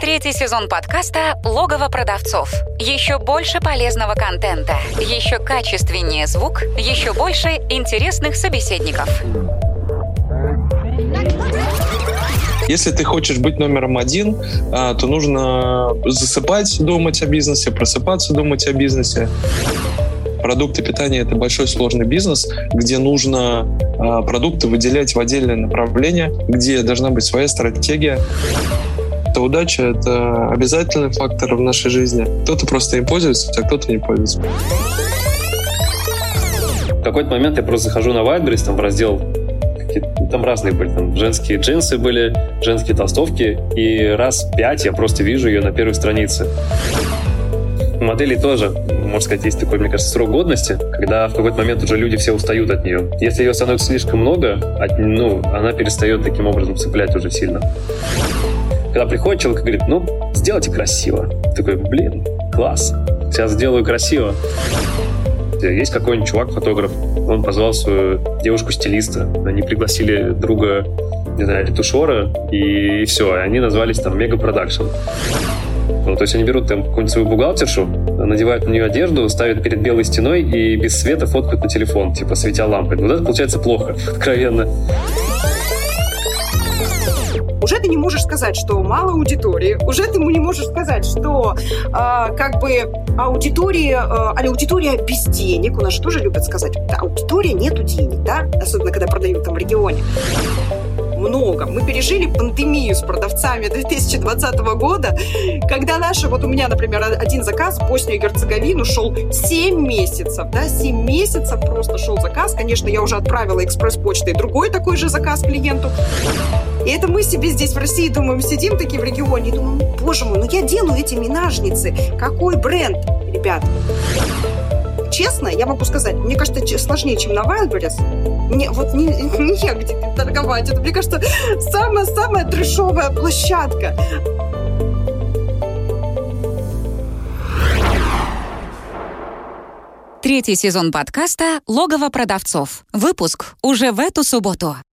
Третий сезон подкаста «Логово продавцов». Еще больше полезного контента, еще качественнее звук, еще больше интересных собеседников. Если ты хочешь быть номером один, а, то нужно засыпать, думать о бизнесе, просыпаться, думать о бизнесе. Продукты питания — это большой сложный бизнес, где нужно а, продукты выделять в отдельное направление, где должна быть своя стратегия. Это удача, это обязательный фактор в нашей жизни. Кто-то просто им пользуется, а кто-то не пользуется. В какой-то момент я просто захожу на Wildberries, там в раздел там разные были, там женские джинсы были, женские толстовки, и раз пять я просто вижу ее на первой странице. У моделей тоже, можно сказать, есть такой, мне кажется, срок годности, когда в какой-то момент уже люди все устают от нее. Если ее становится слишком много, от, ну, она перестает таким образом цеплять уже сильно. Когда приходит человек и говорит, ну, сделайте красиво. Такой, блин, класс, сейчас сделаю красиво. Есть какой-нибудь чувак-фотограф, он позвал свою девушку-стилиста, они пригласили друга, не знаю, ретушера, и все, и они назвались там Мега Продакшн. Ну, то есть они берут там какую-нибудь свою бухгалтершу, надевают на нее одежду, ставят перед белой стеной и без света фоткают на телефон, типа светя лампой. Вот это получается плохо, откровенно уже ты не можешь сказать, что мало аудитории, уже ты не можешь сказать, что э, как бы аудитория, э, аудитория без денег, у нас же тоже любят сказать, да, аудитория нету денег, да, особенно когда продают там в регионе много. Мы пережили пандемию с продавцами 2020 года, когда наши, вот у меня, например, один заказ в Боснию и Герцеговину шел 7 месяцев, да, 7 месяцев просто шел заказ. Конечно, я уже отправила экспресс-почтой другой такой же заказ клиенту. И это мы себе здесь в России думаем, сидим такие в регионе и думаем, боже мой, ну я делаю эти минажницы. Какой бренд, ребят? Честно, я могу сказать, мне кажется, сложнее, чем на Wildberries. Не, вот не, не где торговать. Это, мне кажется, самая-самая трешовая площадка. Третий сезон подкаста «Логово продавцов». Выпуск уже в эту субботу.